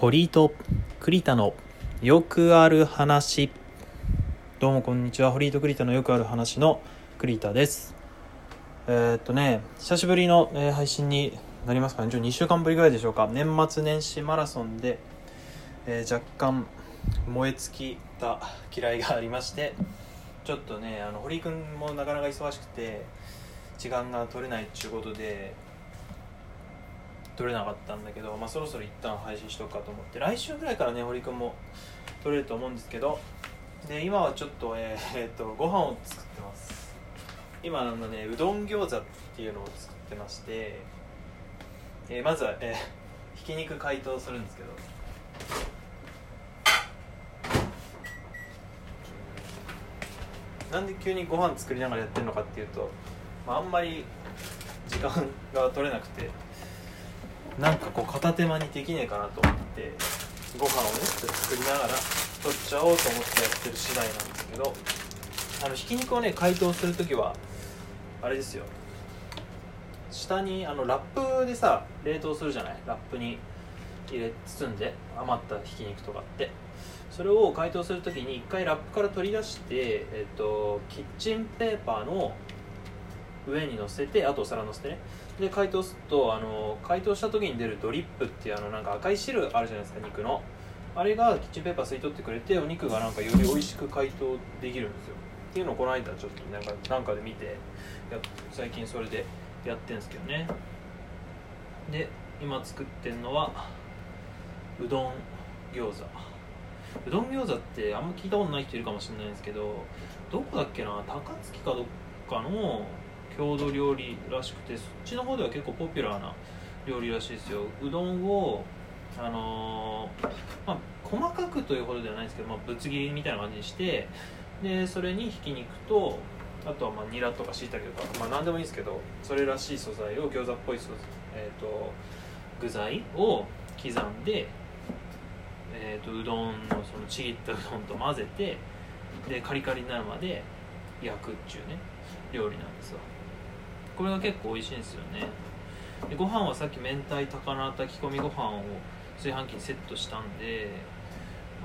堀井と栗田のよくある話。どうもこんにちは。堀井と栗田のよくある話の栗田です。えー、っとね久しぶりの、え配信になりますかね。2週間ぶりぐらいでしょうか。年末年始マラソンで、えー若干燃え尽きた嫌いがありましてちょっとねあの堀井君もなかなか忙しくて時間が取れないっちゅうことで撮れなかったんだけど、まあ、そろそろ一旦配信しとくかと思って来週ぐらいからね堀君も撮れると思うんですけどで今はちょっと,、えーえーとご飯を作ってます。今あのねうどん餃子っていうのを作ってまして、えーまずは、えーひき肉解凍するんですけど。なんで急にご飯作りながらやってるのかっていうと、まあ、あんまり時間が取れなくて。なんかこう片手間にできねえかなと思ってご飯をねっ作りながら取っちゃおうと思ってやってる次第なんですけどあのひき肉をね解凍する時はあれですよ。下にあのラップでさ冷凍するじゃない？ラップに入れ包んで余ったひき肉とかって。それを解凍する時に一回ラップから取り出して、えっと、キッチンペーパーの上に乗せてあとお皿乗せてね。で解凍するとあの解凍した時に出るドリップっていうあのなんか赤い汁あるじゃないですか肉の。あれがキッチンペーパー吸い取ってくれてお肉がなんかより美味しく解凍できるんですよ。っていうのをこの間ちょっとなんかなんかで見てや最近それでやってんですけどね。で今作ってんのはうどん餃子。うどん餃子ってあんま聞いたことない人いるかもしれないんですけどどこだっけな高槻かどっかの郷土料理らしくてそっちの方では結構ポピュラーな料理らしいですよ。うどんをあのーまあ細かくというほどではないんですけど、まあ、ぶつ切りみたいな感じにしてでそれにひき肉とあとはまあニラとかしいたけとかまあ何でもいいんですけどそれらしい素材を餃子っぽい素材、えー、と具材を刻んで、えー、とうどんのそのちぎったうどんと混ぜてでカリカリになるまで焼くっちゅうね料理なんですわ。これが結構美味しいんですよね。でご飯はさっき明太高菜炊き込みご飯を炊飯器にセットしたんで、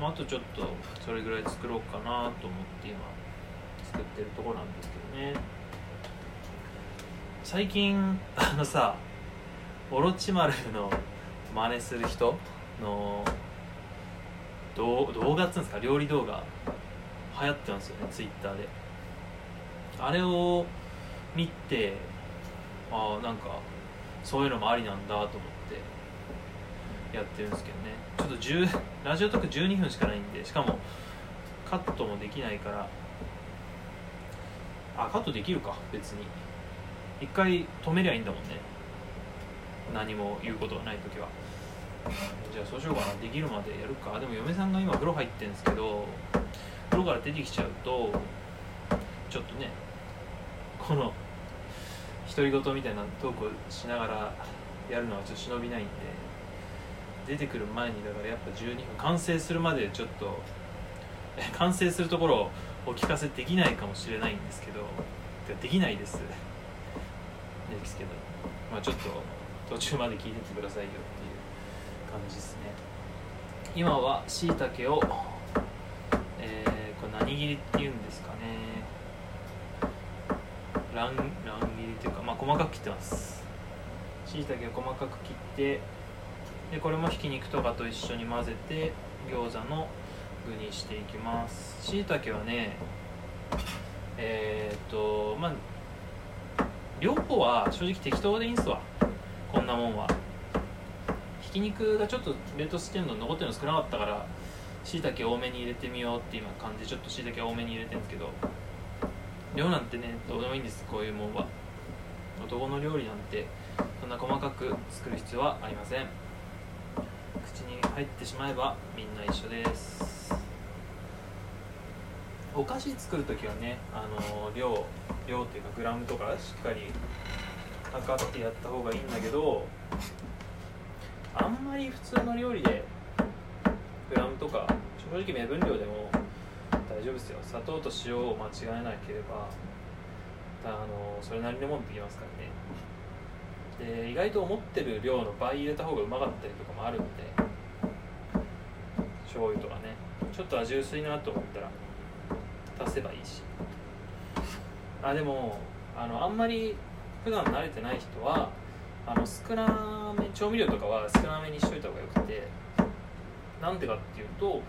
まあ、あとちょっとそれぐらい作ろうかなと思って今作ってるとこなんですけどね。最近あのさオロチマルの真似する人の動画っつうんですか？料理動画。流行ってますよねツイッターで。あれを見てあなんかそういうのもありなんだと思ってやってるんですけどね。ちょっと10ラジオトーク12分しかないんでしかもカットもできないから。あカットできるか別に。一回止めりゃいいんだもんね。何も言うことがない時は。じゃあそうしようかな。できるまでやるか。でも嫁さんが今風呂入ってるんですけど風呂から出てきちゃうとちょっとねこの独り言みたいなトークをしながらやるのはちょっと忍びないんで出てくる前にだからやっぱ12分完成するまでちょっと完成するところをお聞かせできないかもしれないんですけどできないです。ですけど、まあ、ちょっと途中まで聞いてってくださいよっていう感じですね。今はしいたけを、えーこれ何切りっていうんですかね。乱乱切りというか、まあ、細かく切ってます。しいたけを細かく切ってでこれもひき肉とかと一緒に混ぜて餃子の具にしていきます。しいたけはねえーっとまあ両方は正直適当でいいんすわ。こんなもんは。ひき肉がちょっと冷凍してんの残ってるの少なかったからしいたけ多めに入れてみようって今感じでちょっとしいたけ多めに入れてるんですけど量なんてねどうでもいいんです。こういうもんは。男の料理なんてそんな細かく作る必要はありません。口に入ってしまえばみんな一緒です。お菓子作る時はねあの量量っていうかグラムとかしっかり測ってやった方がいいんだけどあんまり普通の料理でグラムとか正直目分量でも大丈夫ですよ。砂糖と塩を間違えなければあのそれなりのもんできますからね。で意外と思ってる量の倍入れた方がうまかったりとかもあるんで醤油とかね。ちょっと味薄いなと思ったら足せばいいし。あでもあのあんまり普段慣れてない人はあの少なめ調味料とかは少なめにしといた方がよくてなんでかっていうと、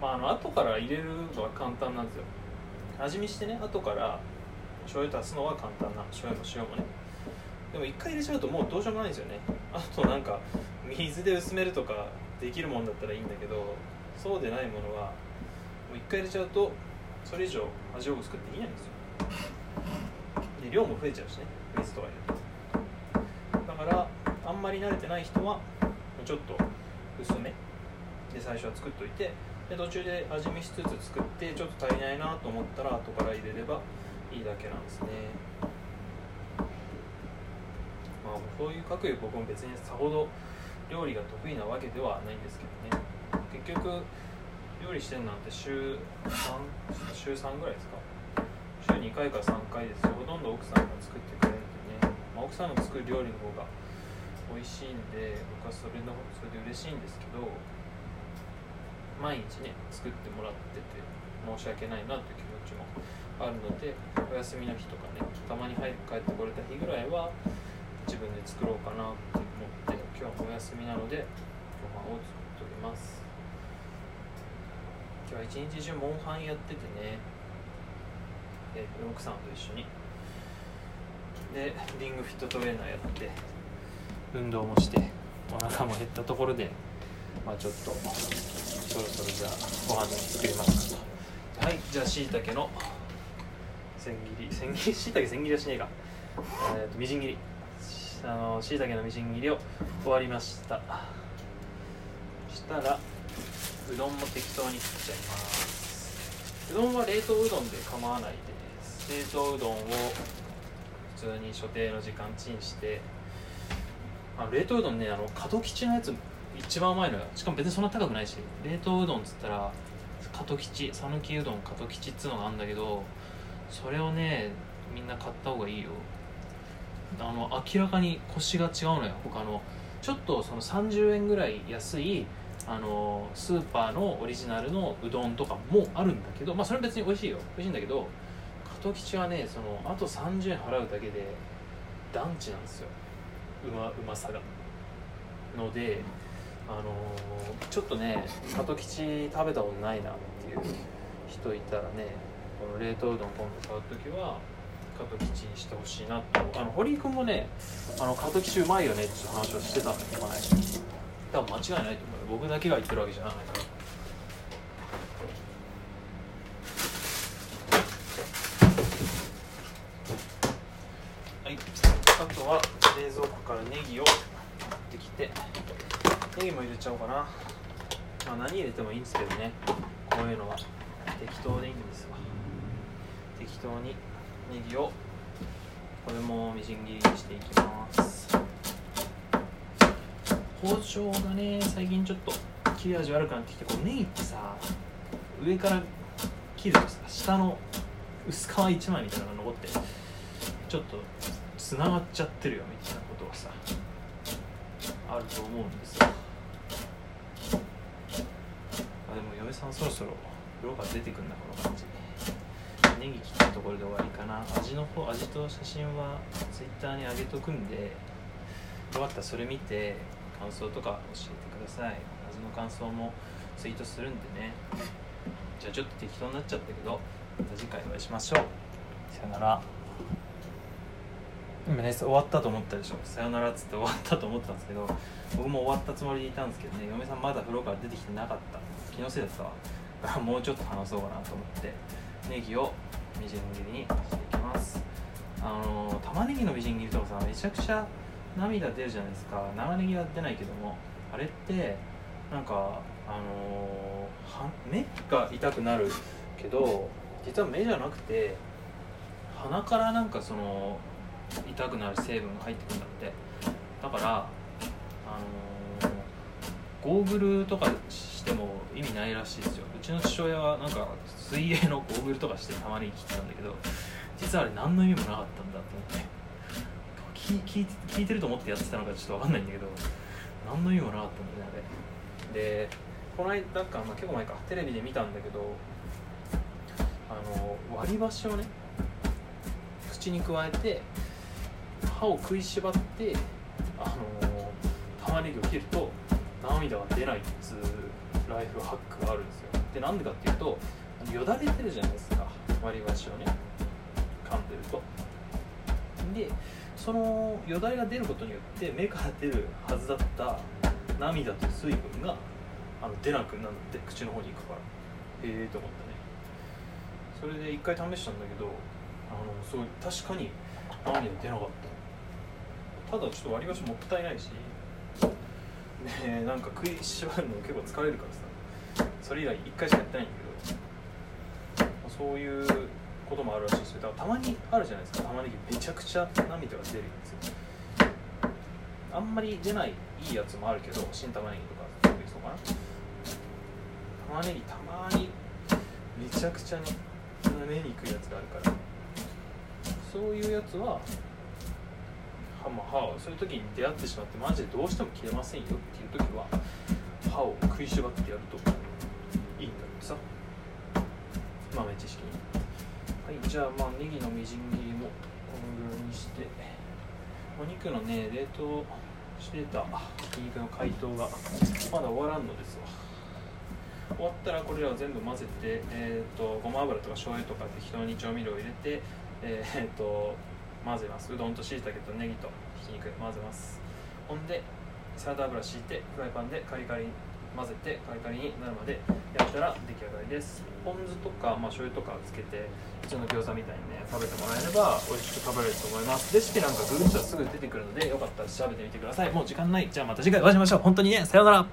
まあ、あの後から入れるのは簡単なんですよ。味見してね後から醤油足すのは簡単な醤油も塩もね。でも一回入れちゃうともうどうしようもないんですよね。あとなんか水で薄めるとかできるもんだったらいいんだけどそうでないものはもう一回入れちゃうとそれ以上味を薄くできないんですよ。で量も増えちゃうしね水とか入れるとだからあんまり慣れてない人はちょっと薄め。で最初は作っといてで途中で味見しつつ作ってちょっと足りないなと思ったら後から入れればいいだけなんですね。まあそういう各いう僕も別にさほど料理が得意なわけではないんですけどね。結局料理してんなんて週3週3ぐらいですか？週2回か3回ですよ。ほとんど奥さんが作ってくれるんでね、まあ、奥さんが作る料理の方が美味しいんで僕はそれのそれで嬉しいんですけど毎日ね作ってもらってて申し訳ないなという気持ちもあるのでお休みの日とかねたまに早く帰ってこれた日ぐらいは自分で作ろうかなって思って今日もお休みなのでご飯を作っております。今日は一日中モンハンやっててねえ、奥さんと一緒に。でリングフィットトレーナーやって運動もしてお腹も減ったところでまあちょっとそろそろじゃあご飯作りますか。とはいじゃあしいたけの千切り。千切り？しいたけ千切りはしねえか。えー、とみじん切り。あのしいたけのみじん切りを終わりました。そしたらうどんも適当に切っちゃいます。うどんは冷凍うどんで構わないです。冷凍うどんを普通に所定の時間チンして。あ冷凍うどんねあの門吉のやつ一番うまいのよしかも別にそんな高くないし冷凍うどんっつったら門吉讃岐うどん門吉っつうのがあるんだけどそれをねみんな買った方がいいよ。あの明らかにコシが違うのよ。他のちょっとその30円ぐらい安いあのスーパーのオリジナルのうどんとかもあるんだけどまあそれ別に美味しいよ。美味しいんだけど門吉はねそのあと30円払うだけで団地なんですよ。うまうまさが。のであのー、ちょっとね門吉食べたことないなっていう人いたらねこの冷凍うどん今度買う時は門吉にしてほしいなとあの堀井君もねあの門吉うまいよねって話をしてたんで前。多分間違いないと思う僕だけが言ってるわけじゃないから。はい。あとは冷蔵庫からネギをネギも入れちゃおうかな。まあ何入れてもいいんですけどね。こういうのは。適当でいいんですわ。適当にネギをこれもみじん切りにしていきます。包丁がね最近ちょっと切れ味悪くなってきてこうネギってさ上から切るとさ下の薄皮一枚みたいなのが残ってちょっとつながっちゃってるよみたいなことがさあると思うんですよあでも嫁さんそろそろ色が出てくんなこの感じ。ネギ切ったところで終わりかな。味の方味と写真は Twitter に上げとくんでよかったらそれ見て感想とか教えてください。味の感想もツイートするんでね。じゃあちょっと適当になっちゃったけどまた次回お会いしましょう。さよなら。今ね終わったと思ったでしょ。さよならっつって終わったと思ったんですけど僕も終わったつもりでいたんですけどね。嫁さんまだ風呂から出てきてなかった。気のせいだったわもうちょっと話そうかなと思って。ネギをみじん切りにしていきます。あの玉ねぎのみじん切りとかさめちゃくちゃ涙出るじゃないですか。長ネギは出ないけどもあれってなんかあのー、目が痛くなるけど実は目じゃなくて鼻からなんかその痛くなる成分が入ってくるんだって。だからあのー、ゴーグルとかしても意味ないらしいですよ。うちの父親はなんか水泳のゴーグルとかしてたまに切ってたんだけど実はあれ何の意味もなかったんだと思って。聞い聞いてると思ってやってたのかちょっと分かんないんだけど何の意味もなかったんだよねあれ。でこの間か、まあ、結構前か。テレビで見たんだけどあの割り箸をね口に加えて歯を食いしばってあの玉ねぎを切ると涙が出ないっつうライフハックがあるんですよ。でなんでかっていうとよだれてるじゃないですか。割り箸をね。噛んでると。でそのよだれが出ることによって目から出るはずだった涙と水分があの出なくなって口の方に行くから。へえと思ったね。それで一回試したんだけどあのすごい確かに涙出なかった。ただちょっと割り箸もったいないしねなんか食いしばるの結構疲れるからさ。それ以来一回しかやってないんだけど。そういうこともあるらしいですよ。だからたまにあるじゃないですか。玉ねぎめちゃくちゃ涙が出るんですよ。あんまり出ないいいやつもあるけど新玉ねぎとかそうかな。玉ねぎたまにめちゃくちゃね目にくいやつがあるから。そういうやつは歯まあ歯をそういう時に出会ってしまってマジでどうしても切れませんよっていう時は歯を食いしばってやるといいんだってさ豆知識にはいじゃあまあネギのみじん切りもこのぐらいにしてお肉のね冷凍してたひき肉の解凍がまだ終わらんのですわ終わったらこれらを全部混ぜて、えーと、ごま油とか醤油とか適当に調味料を入れて、えーと、混ぜますうどんとしいたけとネギとひき肉混ぜますほんでサラダ油敷いてフライパンでカリカリ混ぜてカリカリになるまでやったら出来上がりですポン酢とか、まあ、醤油とかつけて普通の餃子みたいにね食べてもらえれば美味しく食べれると思いますレシピなんかググったらすぐ出てくるのでよかったら調べてみてくださいもう時間ないじゃあまた次回お会いしましょう本当にねさようなら